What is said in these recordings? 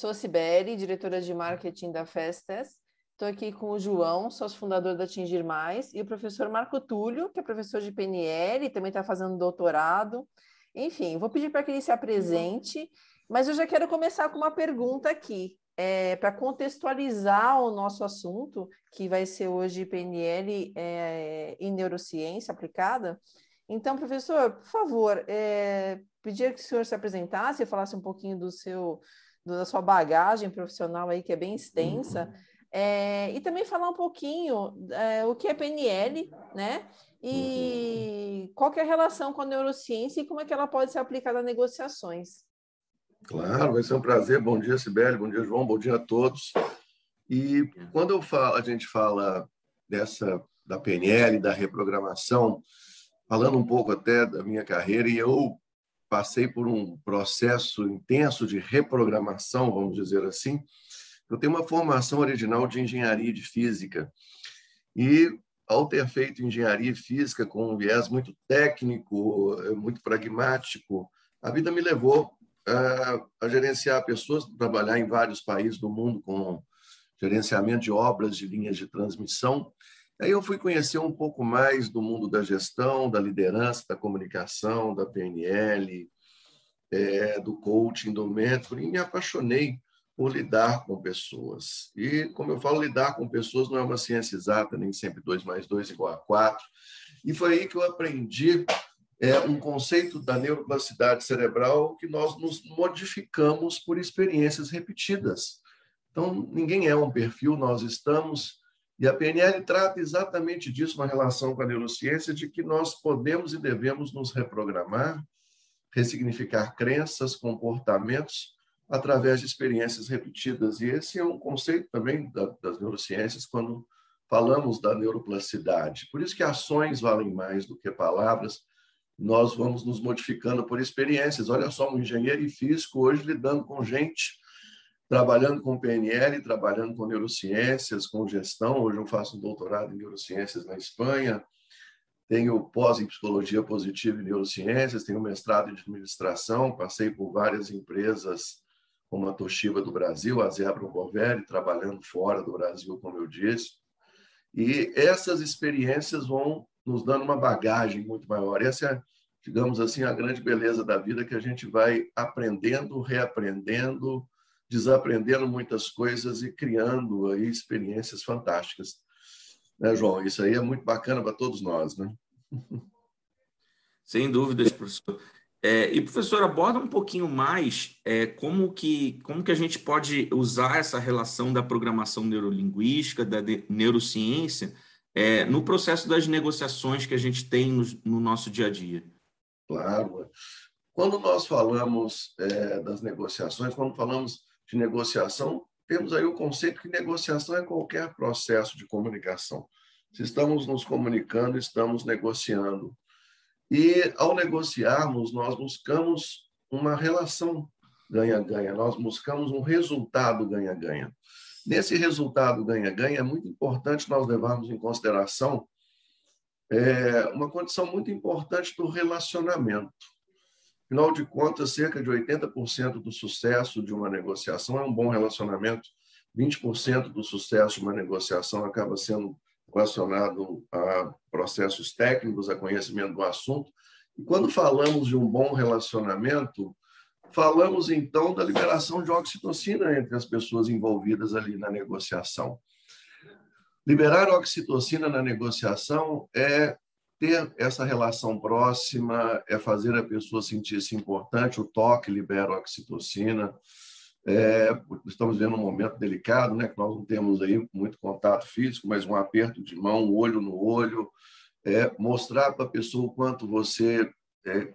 Sou Sibeli, diretora de marketing da Festes. Estou aqui com o João, sócio fundador da Atingir Mais, e o professor Marco Túlio, que é professor de PNL e também está fazendo doutorado. Enfim, vou pedir para que ele se apresente, mas eu já quero começar com uma pergunta aqui, é, para contextualizar o nosso assunto, que vai ser hoje PNL é, em neurociência aplicada. Então, professor, por favor, é, pedir que o senhor se apresentasse e falasse um pouquinho do seu da sua bagagem profissional aí, que é bem extensa, uhum. é, e também falar um pouquinho é, o que é PNL, né? E uhum. qual é a relação com a neurociência e como é que ela pode ser aplicada a negociações. Claro, vai ser um prazer. Bom dia, Sibeli, bom dia, João, bom dia a todos. E quando eu falo, a gente fala dessa da PNL, da reprogramação, falando um pouco até da minha carreira, e eu passei por um processo intenso de reprogramação, vamos dizer assim. Eu tenho uma formação original de engenharia de física. E, ao ter feito engenharia física com um viés muito técnico, muito pragmático, a vida me levou a, a gerenciar pessoas, trabalhar em vários países do mundo com gerenciamento de obras de linhas de transmissão. Aí eu fui conhecer um pouco mais do mundo da gestão, da liderança, da comunicação, da PNL, é, do coaching, do mentoring, e me apaixonei por lidar com pessoas. E, como eu falo, lidar com pessoas não é uma ciência exata, nem sempre 2 mais 2 igual a 4. E foi aí que eu aprendi é, um conceito da neuroplasticidade cerebral que nós nos modificamos por experiências repetidas. Então, ninguém é um perfil, nós estamos e a PNL trata exatamente disso, uma relação com a neurociência, de que nós podemos e devemos nos reprogramar, ressignificar crenças, comportamentos, através de experiências repetidas. E esse é um conceito também das neurociências quando falamos da neuroplasticidade. Por isso que ações valem mais do que palavras. Nós vamos nos modificando por experiências. Olha só, um engenheiro e físico hoje lidando com gente trabalhando com PNL, trabalhando com neurociências, com gestão. Hoje eu faço um doutorado em neurociências na Espanha, tenho pós em psicologia positiva e neurociências, tenho mestrado em administração, passei por várias empresas como a Toshiba do Brasil, a Zebra Bovelli, trabalhando fora do Brasil, como eu disse. E essas experiências vão nos dando uma bagagem muito maior. Essa é, digamos assim, a grande beleza da vida que a gente vai aprendendo, reaprendendo, desaprendendo muitas coisas e criando aí experiências fantásticas. Né, João? Isso aí é muito bacana para todos nós, né? Sem dúvidas, professor. É, e professor, aborda um pouquinho mais é, como, que, como que a gente pode usar essa relação da programação neurolinguística, da neurociência, é, no processo das negociações que a gente tem no, no nosso dia a dia. Claro. Quando nós falamos é, das negociações, quando falamos de negociação, temos aí o conceito que negociação é qualquer processo de comunicação. Se estamos nos comunicando, estamos negociando. E ao negociarmos, nós buscamos uma relação ganha-ganha, nós buscamos um resultado ganha-ganha. Nesse resultado ganha-ganha, é muito importante nós levarmos em consideração é, uma condição muito importante do relacionamento. Afinal de contas, cerca de 80% do sucesso de uma negociação é um bom relacionamento, 20% do sucesso de uma negociação acaba sendo relacionado a processos técnicos, a conhecimento do assunto. E quando falamos de um bom relacionamento, falamos então da liberação de oxitocina entre as pessoas envolvidas ali na negociação. Liberar oxitocina na negociação é ter essa relação próxima é fazer a pessoa sentir-se importante. O toque libera oxitocina. É, estamos vendo um momento delicado, né? Que nós não temos aí muito contato físico, mas um aperto de mão, um olho no olho, é, mostrar para a pessoa o quanto você é,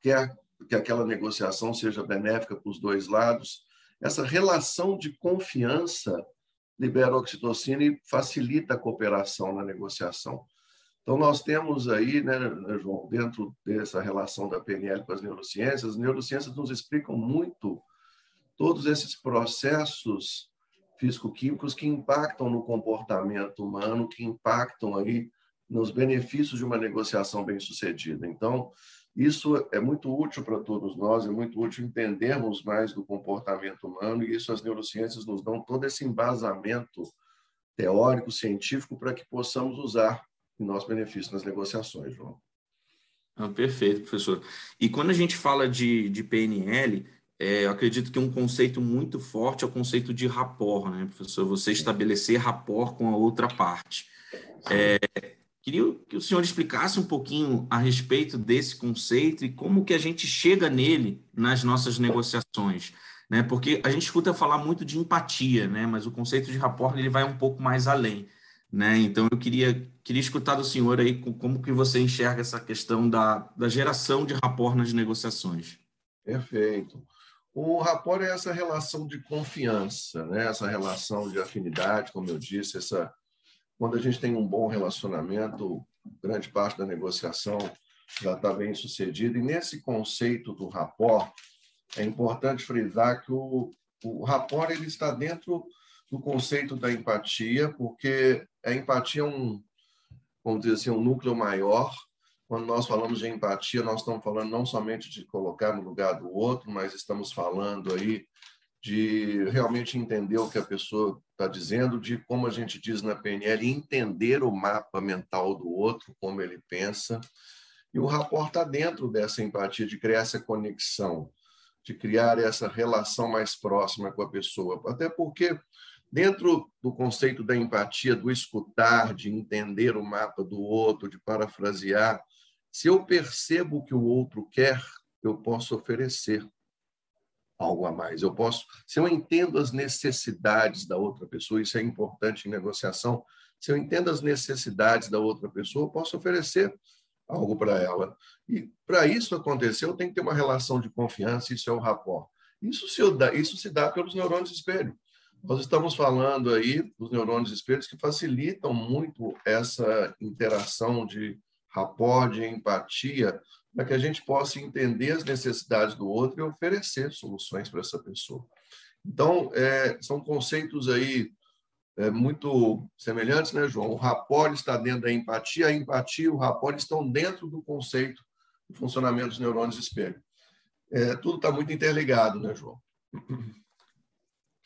quer que aquela negociação seja benéfica para os dois lados. essa relação de confiança libera oxitocina e facilita a cooperação na negociação. Então, nós temos aí, né, João, dentro dessa relação da PNL com as neurociências, as neurociências nos explicam muito todos esses processos físico-químicos que impactam no comportamento humano, que impactam aí nos benefícios de uma negociação bem-sucedida. Então, isso é muito útil para todos nós, é muito útil entendermos mais do comportamento humano e isso as neurociências nos dão todo esse embasamento teórico, científico, para que possamos usar em nosso benefício nas negociações, João. Ah, perfeito, professor. E quando a gente fala de, de PNL, é, eu acredito que um conceito muito forte é o conceito de rapport, né, professor? Você estabelecer rapport com a outra parte. É, queria que o senhor explicasse um pouquinho a respeito desse conceito e como que a gente chega nele nas nossas negociações, né? Porque a gente escuta falar muito de empatia, né? Mas o conceito de rapport ele vai um pouco mais além, né? Então eu queria queria escutar do senhor aí como que você enxerga essa questão da, da geração de rapport nas negociações. Perfeito. O rapport é essa relação de confiança, né? essa relação de afinidade, como eu disse, essa quando a gente tem um bom relacionamento, grande parte da negociação já está bem sucedida. E nesse conceito do rapport, é importante frisar que o, o rapport ele está dentro do conceito da empatia, porque a empatia é um, vamos dizer assim, um núcleo maior quando nós falamos de empatia, nós estamos falando não somente de colocar no lugar do outro, mas estamos falando aí de realmente entender o que a pessoa está dizendo, de como a gente diz na PNL, entender o mapa mental do outro, como ele pensa. E o rapport está dentro dessa empatia, de criar essa conexão, de criar essa relação mais próxima com a pessoa. Até porque, dentro do conceito da empatia, do escutar, de entender o mapa do outro, de parafrasear, se eu percebo o que o outro quer, eu posso oferecer algo a mais. Eu posso, se eu entendo as necessidades da outra pessoa, isso é importante em negociação. Se eu entendo as necessidades da outra pessoa, eu posso oferecer algo para ela. E para isso acontecer, eu tenho que ter uma relação de confiança, isso é o rapport. Isso se, dá, isso se dá pelos neurônios espelho. Nós estamos falando aí dos neurônios espelhos que facilitam muito essa interação de rapport, de empatia, para que a gente possa entender as necessidades do outro e oferecer soluções para essa pessoa. Então, é, são conceitos aí é, muito semelhantes, né, João? O rapport está dentro da empatia, a empatia e o rapport estão dentro do conceito do funcionamento dos neurônios espelho. É, tudo está muito interligado, né, João?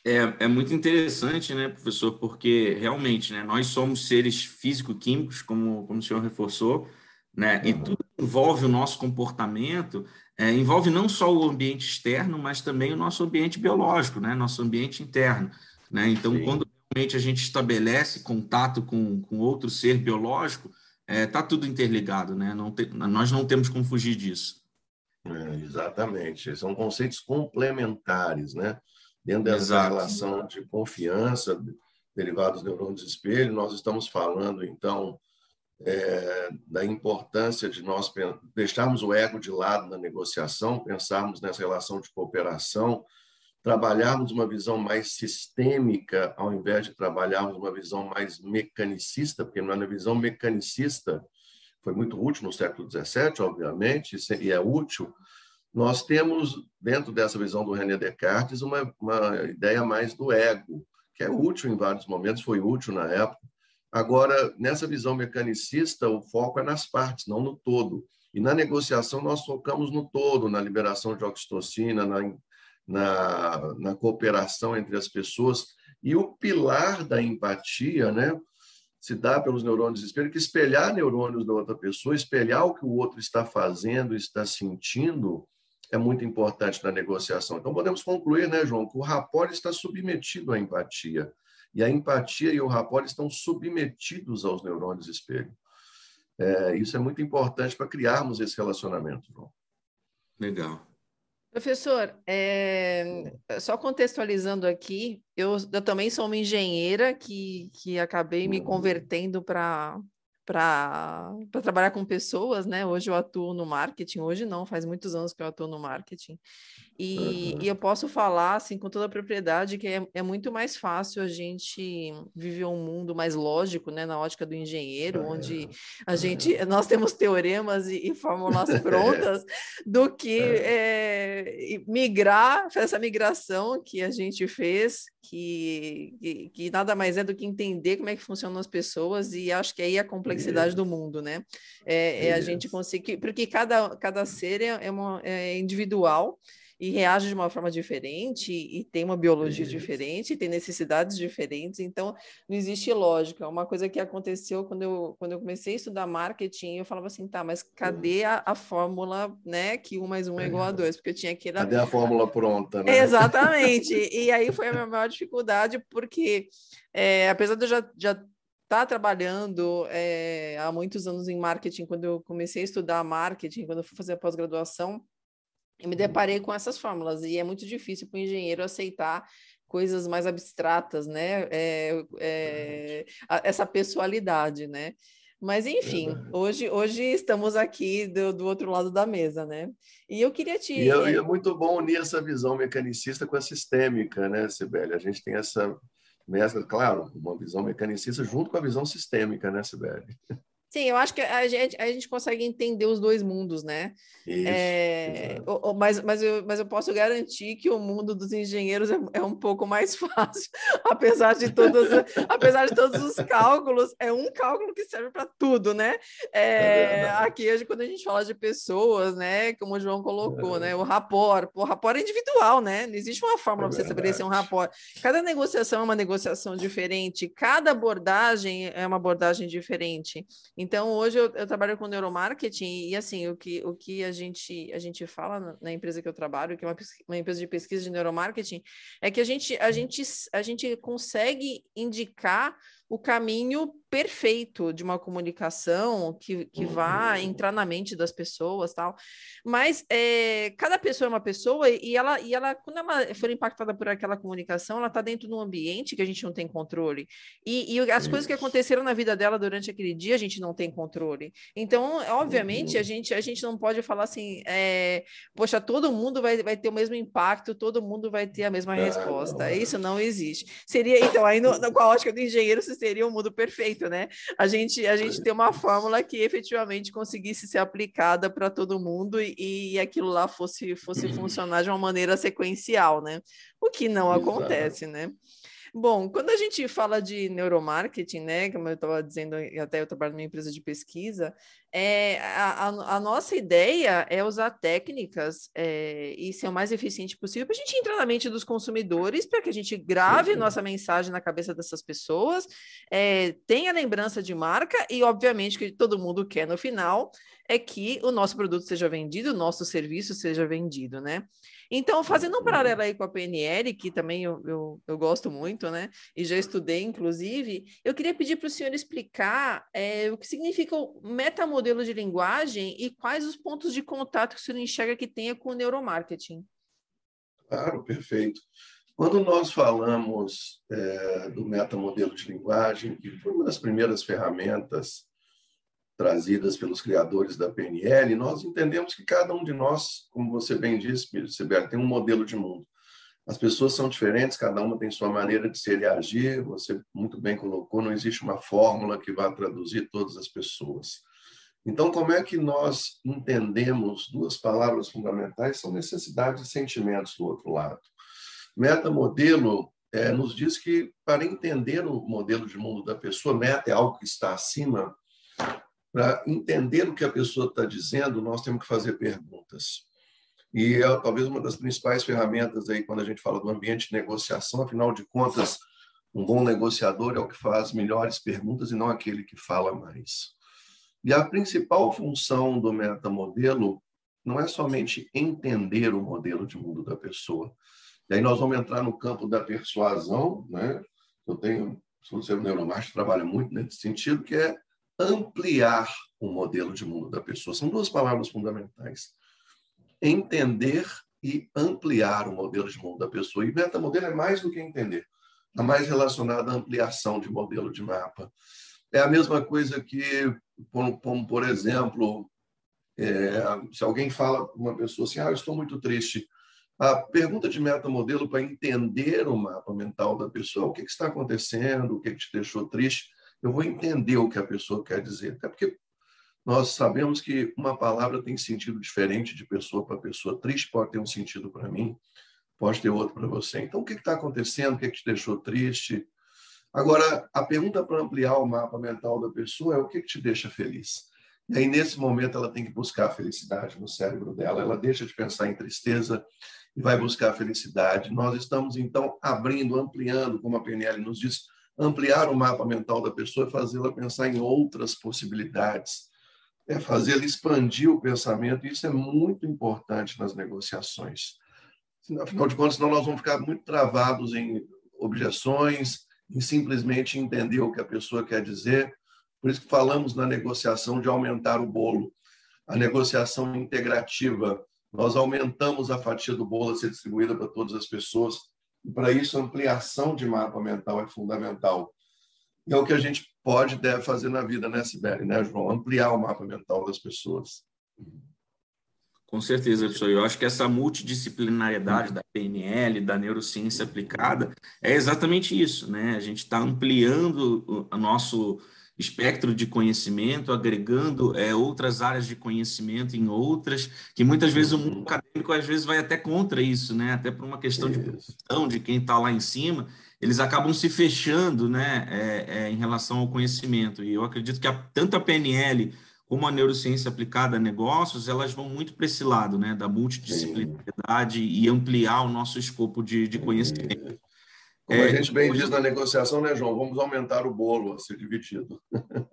É, é muito interessante, né, professor, porque realmente, né, nós somos seres físico-químicos, como, como o senhor reforçou, né, e tudo envolve o nosso comportamento, é, envolve não só o ambiente externo, mas também o nosso ambiente biológico, né, nosso ambiente interno, né, então Sim. quando realmente a gente estabelece contato com, com outro ser biológico, está é, tá tudo interligado, né, não te, nós não temos como fugir disso. É, exatamente, são conceitos complementares, né, Dentro dessa Exato. relação de confiança derivados dos neurônios de espelho, nós estamos falando, então, é, da importância de nós deixarmos o ego de lado na negociação, pensarmos nessa relação de cooperação, trabalharmos uma visão mais sistêmica, ao invés de trabalharmos uma visão mais mecanicista, porque na visão mecanicista foi muito útil no século XVII, obviamente, e é útil, nós temos, dentro dessa visão do René Descartes, uma, uma ideia mais do ego, que é útil em vários momentos, foi útil na época. Agora, nessa visão mecanicista, o foco é nas partes, não no todo. E na negociação, nós focamos no todo, na liberação de oxitocina, na, na, na cooperação entre as pessoas. E o pilar da empatia, né? se dá pelos neurônios de espelho, que espelhar neurônios da outra pessoa, espelhar o que o outro está fazendo, está sentindo, é muito importante na negociação. Então, podemos concluir, né, João, que o rapport está submetido à empatia. E a empatia e o rapport estão submetidos aos neurônios espelho. É, isso é muito importante para criarmos esse relacionamento, João. Legal. Professor, é, só contextualizando aqui, eu, eu, também sou uma engenheira que, que acabei me convertendo para para trabalhar com pessoas, né? Hoje eu atuo no marketing, hoje não, faz muitos anos que eu atuo no marketing. E, uhum. e, eu posso falar, assim, com toda a propriedade, que é, é, muito mais fácil a gente viver um mundo mais lógico, né, na ótica do engenheiro, é. onde a gente, nós temos teoremas e, e fórmulas prontas, do que é. migrar, essa migração que a gente fez, que, que, que, nada mais é do que entender como é que funcionam as pessoas, e acho que aí é a complexidade do mundo, né? É, é a gente conseguir, porque cada, cada ser é, é, uma, é individual, e reage de uma forma diferente e tem uma biologia Isso. diferente, tem necessidades diferentes, então não existe lógica. Uma coisa que aconteceu quando eu, quando eu comecei a estudar marketing, eu falava assim, tá, mas cadê a, a fórmula, né, que um mais um é igual a dois? Porque eu tinha que... Cadê a fórmula pronta, né? Exatamente. e aí foi a minha maior dificuldade, porque é, apesar de eu já, já estar tá trabalhando é, há muitos anos em marketing, quando eu comecei a estudar marketing, quando eu fui fazer a pós-graduação, eu me deparei com essas fórmulas e é muito difícil para o engenheiro aceitar coisas mais abstratas, né? É, é, essa pessoalidade, né? Mas enfim, hoje, hoje estamos aqui do, do outro lado da mesa, né? E eu queria te. E é, é muito bom unir essa visão mecanicista com a sistêmica, né, Sibeli? A gente tem essa mescla, claro, uma visão mecanicista junto com a visão sistêmica, né, Sibeli? Sim, eu acho que a gente, a gente consegue entender os dois mundos, né? Isso, é, mas, mas, eu, mas eu posso garantir que o mundo dos engenheiros é, é um pouco mais fácil, apesar de todos, apesar de todos os cálculos, é um cálculo que serve para tudo, né? É, é aqui, quando a gente fala de pessoas, né? Como o João colocou, né? O rapport, o rapport é individual, né? Não existe uma fórmula para você estabelecer um rapport. Cada negociação é uma negociação diferente, cada abordagem é uma abordagem diferente. Então, hoje eu, eu, trabalho com neuromarketing e, assim, o que, o que a, gente, a gente fala na, na empresa que eu trabalho, que é uma, uma, empresa de pesquisa de neuromarketing, é que a gente, a gente, a gente consegue indicar o caminho perfeito de uma comunicação que, que vá entrar na mente das pessoas tal. Mas é, cada pessoa é uma pessoa e ela, e ela, quando ela for impactada por aquela comunicação, ela está dentro de um ambiente que a gente não tem controle. E, e as coisas que aconteceram na vida dela durante aquele dia, a gente não tem controle. Então, obviamente, a uhum. gente, a gente não pode falar assim, é, poxa, todo mundo vai, vai ter o mesmo impacto, todo mundo vai ter a mesma resposta. Isso não existe. Seria, então, aí no, com a ótica do engenheiro, seria um mundo perfeito, né? A gente, a gente tem uma fórmula que efetivamente conseguisse ser aplicada para todo mundo e, e aquilo lá fosse, fosse funcionar de uma maneira sequencial, né? O que não acontece, né? Bom, quando a gente fala de neuromarketing, né, como eu estava dizendo, até eu trabalho numa empresa de pesquisa, é, a, a, a nossa ideia é usar técnicas é, e ser o mais eficiente possível para a gente entrar na mente dos consumidores, para que a gente grave Sim. nossa mensagem na cabeça dessas pessoas, é, tenha lembrança de marca e, obviamente, que todo mundo quer no final é que o nosso produto seja vendido, o nosso serviço seja vendido, né? Então, fazendo um paralelo aí com a PNL, que também eu, eu, eu gosto muito, né? E já estudei, inclusive, eu queria pedir para o senhor explicar é, o que significa o metamodelo de linguagem e quais os pontos de contato que o senhor enxerga que tenha com o neuromarketing. Claro, perfeito. Quando nós falamos é, do metamodelo de linguagem, que foi uma das primeiras ferramentas trazidas pelos criadores da PNL, nós entendemos que cada um de nós, como você bem disse, Sibeli, tem um modelo de mundo. As pessoas são diferentes, cada uma tem sua maneira de ser e agir, você muito bem colocou, não existe uma fórmula que vá traduzir todas as pessoas. Então, como é que nós entendemos duas palavras fundamentais? São necessidades e sentimentos do outro lado. Metamodelo é, nos diz que, para entender o modelo de mundo da pessoa, meta é algo que está acima, para entender o que a pessoa está dizendo, nós temos que fazer perguntas. E é talvez uma das principais ferramentas aí quando a gente fala do ambiente de negociação, afinal de contas, um bom negociador é o que faz melhores perguntas e não aquele que fala mais. E a principal função do metamodelo não é somente entender o modelo de mundo da pessoa. E aí nós vamos entrar no campo da persuasão, né? Eu tenho, sou um neuromarketing, trabalha muito nesse sentido, que é ampliar o modelo de mundo da pessoa. São duas palavras fundamentais. Entender e ampliar o modelo de mundo da pessoa. E metamodelo é mais do que entender. Está mais relacionado à ampliação de modelo de mapa. É a mesma coisa que, por exemplo, é, se alguém fala uma pessoa assim, ah, eu estou muito triste, A pergunta de metamodelo para entender o mapa mental da pessoa, o que, que está acontecendo, o que, que te deixou triste, eu vou entender o que a pessoa quer dizer. Até porque nós sabemos que uma palavra tem sentido diferente de pessoa para pessoa. Triste pode ter um sentido para mim, pode ter outro para você. Então, o que está acontecendo? O que, que te deixou triste? Agora, a pergunta para ampliar o mapa mental da pessoa é o que, que te deixa feliz? E aí, nesse momento, ela tem que buscar a felicidade no cérebro dela. Ela deixa de pensar em tristeza e vai buscar a felicidade. Nós estamos, então, abrindo, ampliando, como a PNL nos diz, ampliar o mapa mental da pessoa e fazê-la pensar em outras possibilidades. É fazê-la expandir o pensamento, e isso é muito importante nas negociações. Afinal de contas, senão nós vamos ficar muito travados em objeções, em simplesmente entender o que a pessoa quer dizer. Por isso que falamos na negociação de aumentar o bolo. A negociação integrativa, nós aumentamos a fatia do bolo a ser distribuída para todas as pessoas. E para isso, a ampliação de mapa mental é fundamental. E é o que a gente pode e deve fazer na vida, né, Sibeli, né, João? Ampliar o mapa mental das pessoas. Com certeza, professor. Eu acho que essa multidisciplinariedade da PNL, da neurociência aplicada, é exatamente isso, né? A gente está ampliando o nosso espectro de conhecimento, agregando é, outras áreas de conhecimento em outras, que muitas vezes o mundo uhum. acadêmico às vezes vai até contra isso, né? Até por uma questão de posição de quem está lá em cima, eles acabam se fechando, né? É, é, em relação ao conhecimento. E eu acredito que a, tanto a PNL como a neurociência aplicada a negócios, elas vão muito para esse lado, né, da multidisciplinaridade Sim. e ampliar o nosso escopo de, de conhecimento. Como é, a gente bem diz na negociação, né, João? Vamos aumentar o bolo a ser dividido.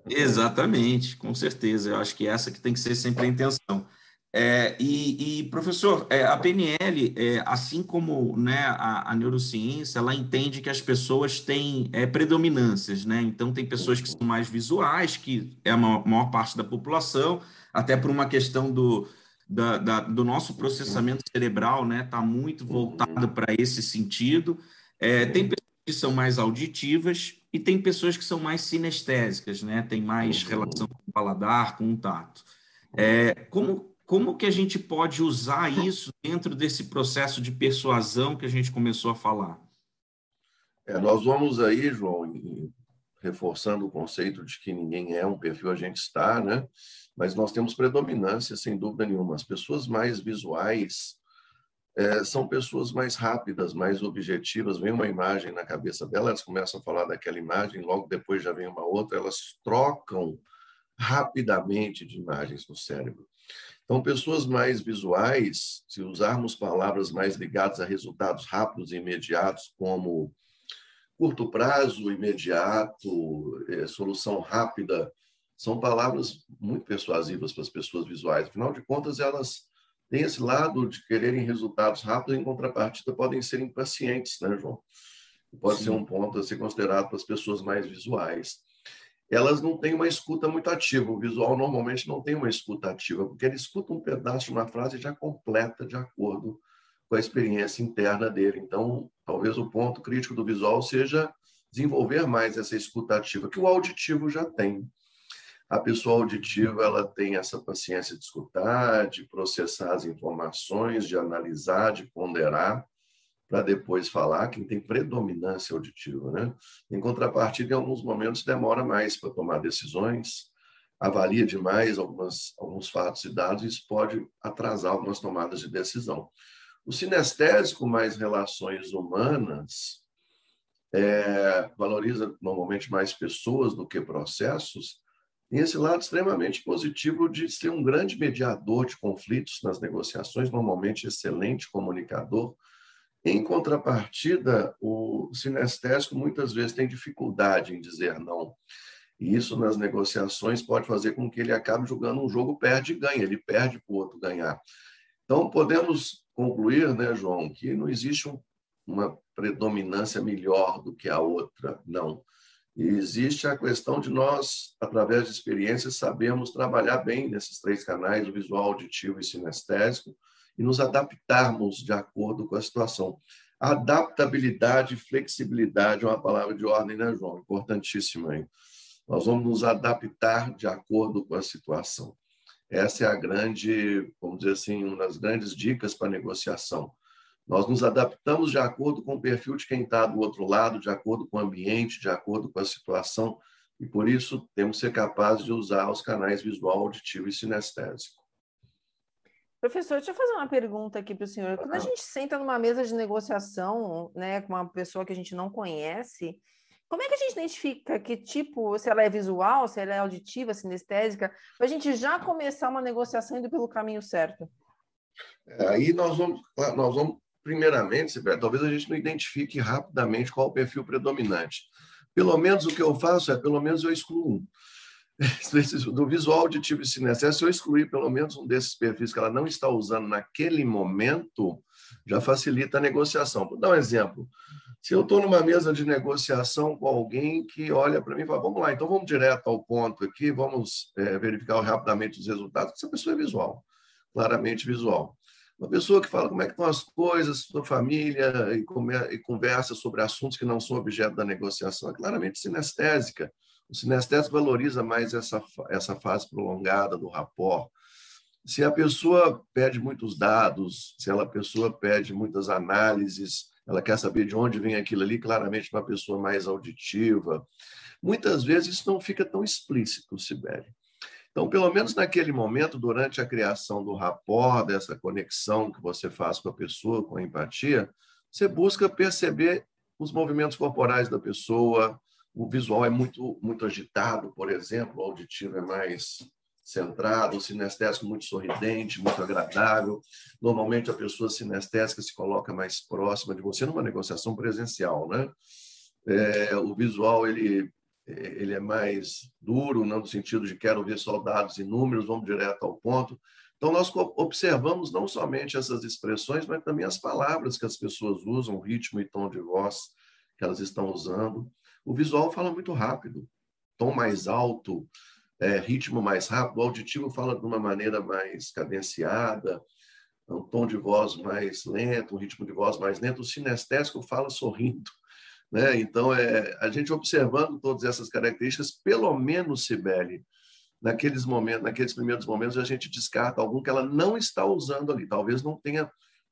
Exatamente, com certeza. Eu acho que essa que tem que ser sempre a intenção. É, e, e, professor, é, a PNL, é, assim como né, a, a, neurociência, ela entende que as pessoas têm é, predominâncias, né? Então, tem pessoas que são mais visuais, que é a maior, maior parte da população, até por uma questão do, da, da, do nosso processamento cerebral, né? Está muito voltado para esse sentido. É, tem pessoas que são mais auditivas e tem pessoas que são mais sinestésicas, né? Tem mais relação com o paladar, com o tato. É, como, como que a gente pode usar isso dentro desse processo de persuasão que a gente começou a falar? É, nós vamos aí, João, reforçando o conceito de que ninguém é um perfil, a gente está, né? Mas nós temos predominância, sem dúvida nenhuma. As pessoas mais visuais é, são pessoas mais rápidas, mais objetivas. Vem uma imagem na cabeça dela, elas começam a falar daquela imagem, logo depois já vem uma outra, elas trocam rapidamente de imagens no cérebro. Então, pessoas mais visuais, se usarmos palavras mais ligadas a resultados rápidos e imediatos, como curto prazo, imediato, é, solução rápida, são palavras muito persuasivas para as pessoas visuais. Afinal de contas, elas têm esse lado de quererem resultados rápidos, em contrapartida, podem ser impacientes, né, João? Pode Sim. ser um ponto a ser considerado para as pessoas mais visuais elas não têm uma escuta muito ativa. O visual normalmente não tem uma escuta ativa, porque ele escuta um pedaço de uma frase já completa de acordo com a experiência interna dele. Então, talvez o ponto crítico do visual seja desenvolver mais essa escuta ativa, que o auditivo já tem. A pessoa auditiva ela tem essa paciência de escutar, de processar as informações, de analisar, de ponderar para depois falar, quem tem predominância auditiva. Né? Em contrapartida, em alguns momentos demora mais para tomar decisões, avalia demais algumas, alguns fatos e dados, e isso pode atrasar algumas tomadas de decisão. O sinestésico, mais relações humanas, é, valoriza normalmente mais pessoas do que processos, tem esse lado extremamente positivo de ser um grande mediador de conflitos nas negociações, normalmente excelente comunicador, em contrapartida, o sinestésico muitas vezes tem dificuldade em dizer não. E isso nas negociações pode fazer com que ele acabe jogando um jogo perde e ganha, ele perde para o outro ganhar. Então, podemos concluir, né, João, que não existe um, uma predominância melhor do que a outra, não. E existe a questão de nós, através de experiências, sabemos trabalhar bem nesses três canais, o visual, auditivo e sinestésico, e nos adaptarmos de acordo com a situação. Adaptabilidade e flexibilidade é uma palavra de ordem, né, João? Importantíssima aí. Nós vamos nos adaptar de acordo com a situação. Essa é a grande, vamos dizer assim, uma das grandes dicas para a negociação. Nós nos adaptamos de acordo com o perfil de quem está do outro lado, de acordo com o ambiente, de acordo com a situação, e por isso temos que ser capazes de usar os canais visual, auditivo e sinestésico. Professor, deixa eu fazer uma pergunta aqui para o senhor. Quando a gente senta numa mesa de negociação, né, com uma pessoa que a gente não conhece, como é que a gente identifica que tipo, se ela é visual, se ela é auditiva, sinestésica, para a gente já começar uma negociação indo pelo caminho certo? É, aí nós vamos, nós vamos primeiramente, Sibeli, talvez a gente não identifique rapidamente qual o perfil predominante. Pelo menos o que eu faço é, pelo menos eu excluo um. Do visual, auditivo e sinestésico, se eu excluir pelo menos um desses perfis que ela não está usando naquele momento, já facilita a negociação. Vou dar um exemplo. Se eu estou numa mesa de negociação com alguém que olha para mim e fala, vamos lá, então vamos direto ao ponto aqui, vamos é, verificar rapidamente os resultados. Essa pessoa é visual, claramente visual. Uma pessoa que fala como é que estão as coisas, sua família, e, come, e conversa sobre assuntos que não são objeto da negociação, é claramente sinestésica. O sinestésico valoriza mais essa, essa fase prolongada do rapport. Se a pessoa pede muitos dados, se ela, a pessoa pede muitas análises, ela quer saber de onde vem aquilo ali, claramente uma pessoa mais auditiva. Muitas vezes isso não fica tão explícito, Sibeli. Então, pelo menos naquele momento, durante a criação do rapport, dessa conexão que você faz com a pessoa, com a empatia, você busca perceber os movimentos corporais da pessoa. O visual é muito, muito agitado, por exemplo, o auditivo é mais centrado, o sinestésico muito sorridente, muito agradável. Normalmente a pessoa sinestésica se coloca mais próxima de você numa negociação presencial, né? É, o visual ele ele é mais duro, não no sentido de quero ver soldados e números, vamos direto ao ponto. Então, nós observamos não somente essas expressões, mas também as palavras que as pessoas usam, o ritmo e tom de voz que elas estão usando. O visual fala muito rápido, tom mais alto, é, ritmo mais rápido. O auditivo fala de uma maneira mais cadenciada, um tom de voz mais lento, um ritmo de voz mais lento. O sinestésico fala sorrindo. Né? Então, é, a gente observando todas essas características, pelo menos, Sibeli, naqueles momentos, naqueles primeiros momentos, a gente descarta algum que ela não está usando ali. Talvez não tenha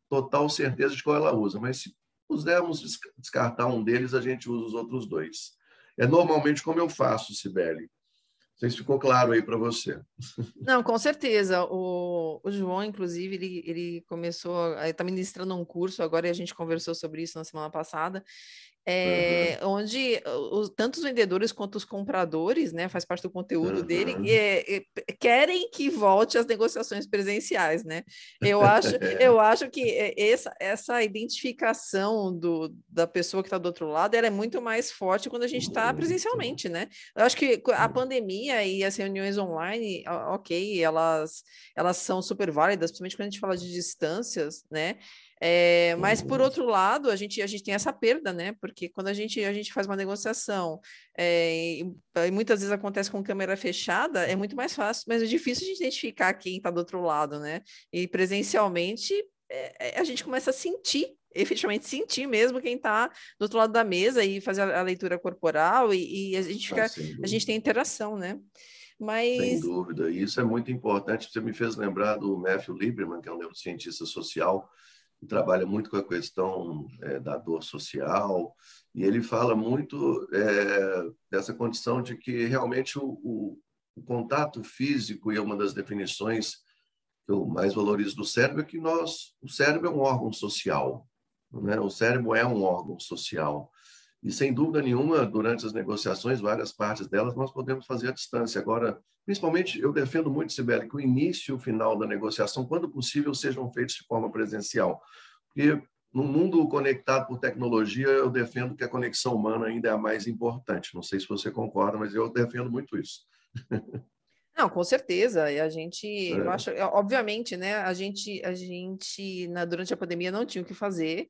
total certeza de qual ela usa, mas se pudermos descartar um deles, a gente usa os outros dois. É normalmente como eu faço, Sibeli. Não sei se ficou claro aí para você. Não, com certeza. O, o João, inclusive, ele, ele começou, está ministrando um curso agora e a gente conversou sobre isso na semana passada é, uhum. onde os, tanto os vendedores quanto os compradores, né, faz parte do conteúdo uhum. dele, é, é, querem que volte às negociações presenciais, né? Eu acho, eu acho que essa, essa identificação do, da pessoa que está do outro lado, ela é muito mais forte quando a gente está presencialmente, né? Eu acho que a pandemia e as reuniões online, ok, elas, elas são super válidas, principalmente quando a gente fala de distâncias, né? É, mas por outro lado, a gente, a gente tem essa perda, né? Porque quando a gente, a gente faz uma negociação é, e, e, muitas vezes acontece com câmera fechada, é muito mais fácil, mas é difícil de identificar quem está do outro lado, né? E presencialmente é, a gente começa a sentir efetivamente sentir mesmo quem está do outro lado da mesa e fazer a, a leitura corporal e, e, a gente fica, ah, a gente tem interação, né? Mas... Sem dúvida, isso é muito importante. Você me fez lembrar do Matthew Lieberman, que é um neurocientista social, trabalha muito com a questão é, da dor social, e ele fala muito é, dessa condição de que realmente o, o, o, contato físico, e é uma das definições que eu mais valorizo do cérebro, é que nós, o cérebro é um órgão social, né? o cérebro é um órgão social. E, sem dúvida nenhuma, durante as negociações, várias partes delas, nós podemos fazer à distância. Agora, principalmente, eu defendo muito, Sibeli, que o início e o final da negociação, quando possível, sejam feitos de forma presencial. Porque, no mundo conectado por tecnologia, eu defendo que a conexão humana ainda é a mais importante. Não sei se você concorda, mas eu defendo muito isso. Não, com certeza. E a gente, é. eu acho, obviamente, né? A gente, a gente na, durante a pandemia não tinha o que fazer.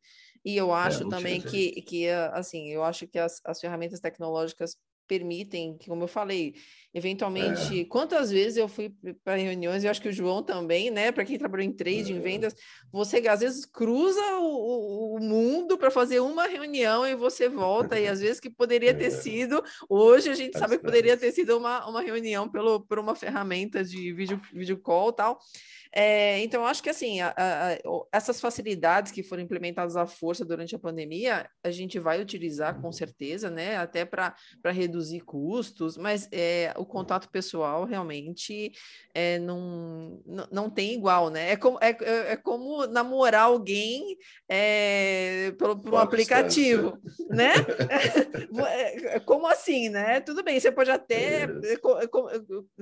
E eu é, acho é, também que, que, assim, eu acho que as, as ferramentas tecnológicas permitem, como eu falei, eventualmente, é. quantas vezes eu fui para reuniões, eu acho que o João também, né? Para quem trabalhou em trade, é. em vendas, você às vezes cruza o, o mundo para fazer uma reunião e você volta, e às vezes que poderia ter é. sido, hoje a gente sabe que poderia ter sido uma, uma reunião pelo, por uma ferramenta de vídeo, vídeo call tal. É, então, acho que assim, a, a, essas facilidades que foram implementadas à força durante a pandemia, a gente vai utilizar com certeza, né? Até para reduzir custos, mas é, o contato pessoal realmente é, não, não tem igual, né? É como, é, é, é como namorar alguém é, pelo, por um aplicativo, né? É, é, como assim, né? Tudo bem, você pode até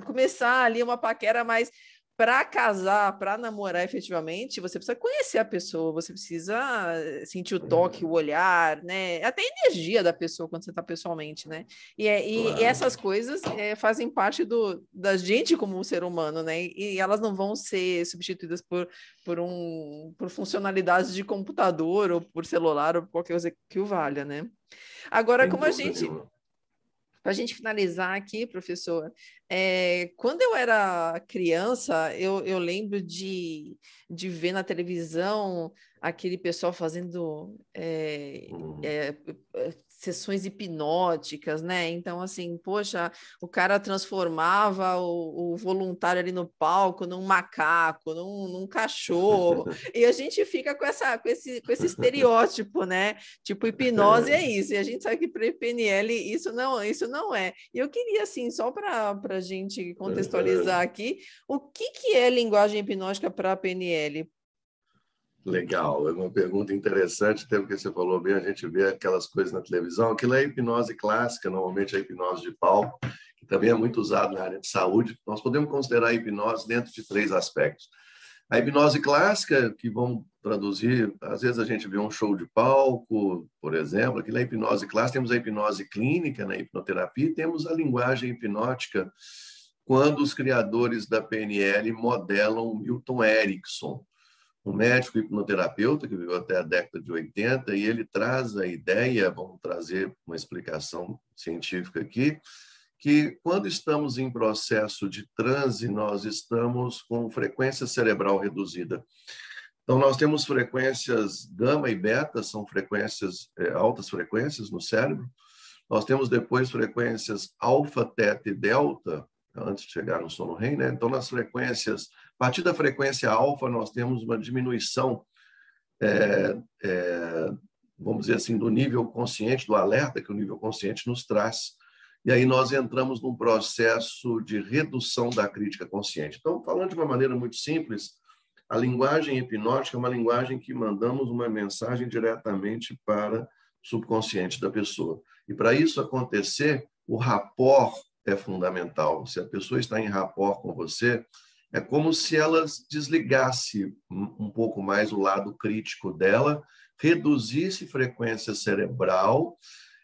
começar ali uma paquera mais para casar, para namorar efetivamente, você precisa conhecer a pessoa, você precisa eh, sentir o toque, o olhar, né? Até a energia da pessoa quando você está pessoalmente, né? E, é, e, claro. e essas coisas é, fazem parte do, da gente como um ser humano, né? E elas não vão ser substituídas por, por, um, por funcionalidades de computador ou por celular ou por qualquer coisa que o valha, né? Agora, como a gente. Para a gente finalizar aqui, professor, é, quando eu era criança, eu, eu lembro de, de ver na televisão aquele pessoal fazendo é, é, sessões hipnóticas, né? Então, assim, poxa, o cara transformava o, o voluntário ali no palco num macaco, num, num, cachorro, e a gente fica com, essa, com, esse, com esse estereótipo, né? Tipo, hipnose é isso, e a gente sabe que para PNL isso não, isso não é. E eu queria, assim, só para a gente contextualizar aqui, o que, que é linguagem hipnótica para PNL? Legal, é uma pergunta interessante, até porque você falou bem, a gente vê aquelas coisas na televisão, aquilo é hipnose clássica, normalmente é hipnose de palco, que também é muito usado na área de saúde. Nós podemos considerar a hipnose dentro de três aspectos. A hipnose clássica, que vamos traduzir, às vezes a gente vê um show de palco, por exemplo, aquilo é hipnose clássica, temos a hipnose clínica na hipnoterapia, temos a linguagem hipnótica, quando os criadores da PNL modelam Milton Erickson, um médico hipnoterapeuta que viveu até a década de 80 e ele traz a ideia, vamos trazer uma explicação científica aqui, que quando estamos em processo de transe, nós estamos com frequência cerebral reduzida. Então, nós temos frequências gama e beta, são frequências, é, altas frequências no cérebro. Nós temos depois frequências alfa, teta e delta, antes de chegar no sono REM, né? Então, nas frequências, partir da frequência alfa, nós temos uma diminuição, é, é, vamos dizer assim, do nível consciente, do alerta que o nível consciente nos traz. E aí nós entramos num processo de redução da crítica consciente. Então, falando de uma maneira muito simples, a linguagem hipnótica é uma linguagem que mandamos uma mensagem diretamente para o subconsciente da pessoa. E para isso acontecer, o rapport é fundamental. Se a pessoa está em rapport com você, é como se ela desligasse um pouco mais o lado crítico dela, reduzisse frequência cerebral,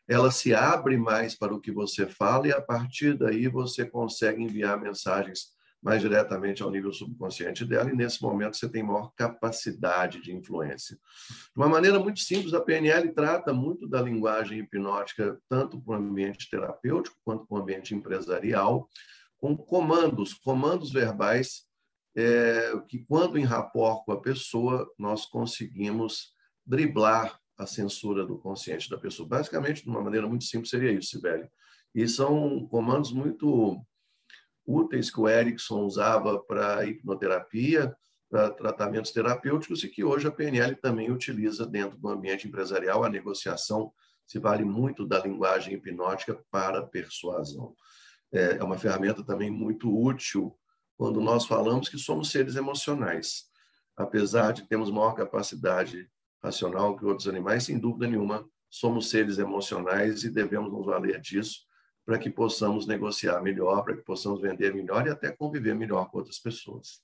ela se abre mais para o que você fala e a partir daí você consegue enviar mensagens mais diretamente ao nível subconsciente dela, e nesse momento você tem maior capacidade de influência. De uma maneira muito simples, a PNL trata muito da linguagem hipnótica, tanto para o ambiente terapêutico quanto para o ambiente empresarial, com comandos, comandos verbais, é, que quando em rapport com a pessoa, nós conseguimos driblar a censura do consciente da pessoa. Basicamente, de uma maneira muito simples, seria isso, Sibeli. E são comandos muito úteis que o Erickson usava para hipnoterapia, para tratamentos terapêuticos e que hoje a PNL também utiliza dentro do ambiente empresarial. A negociação se vale muito da linguagem hipnótica para persuasão. É, é uma ferramenta também muito útil quando nós falamos que somos seres emocionais. Apesar de termos maior capacidade racional que outros animais, sem dúvida nenhuma, somos seres emocionais e devemos nos valer disso para que possamos negociar melhor, para que possamos vender melhor e até conviver melhor com outras pessoas.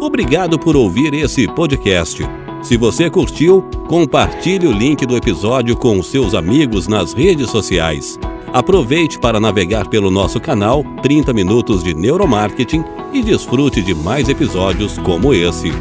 Obrigado por ouvir esse podcast. Se você curtiu, compartilhe o link do episódio com seus amigos nas redes sociais. Aproveite para navegar pelo nosso canal 30 Minutos de Neuromarketing e desfrute de mais episódios como esse.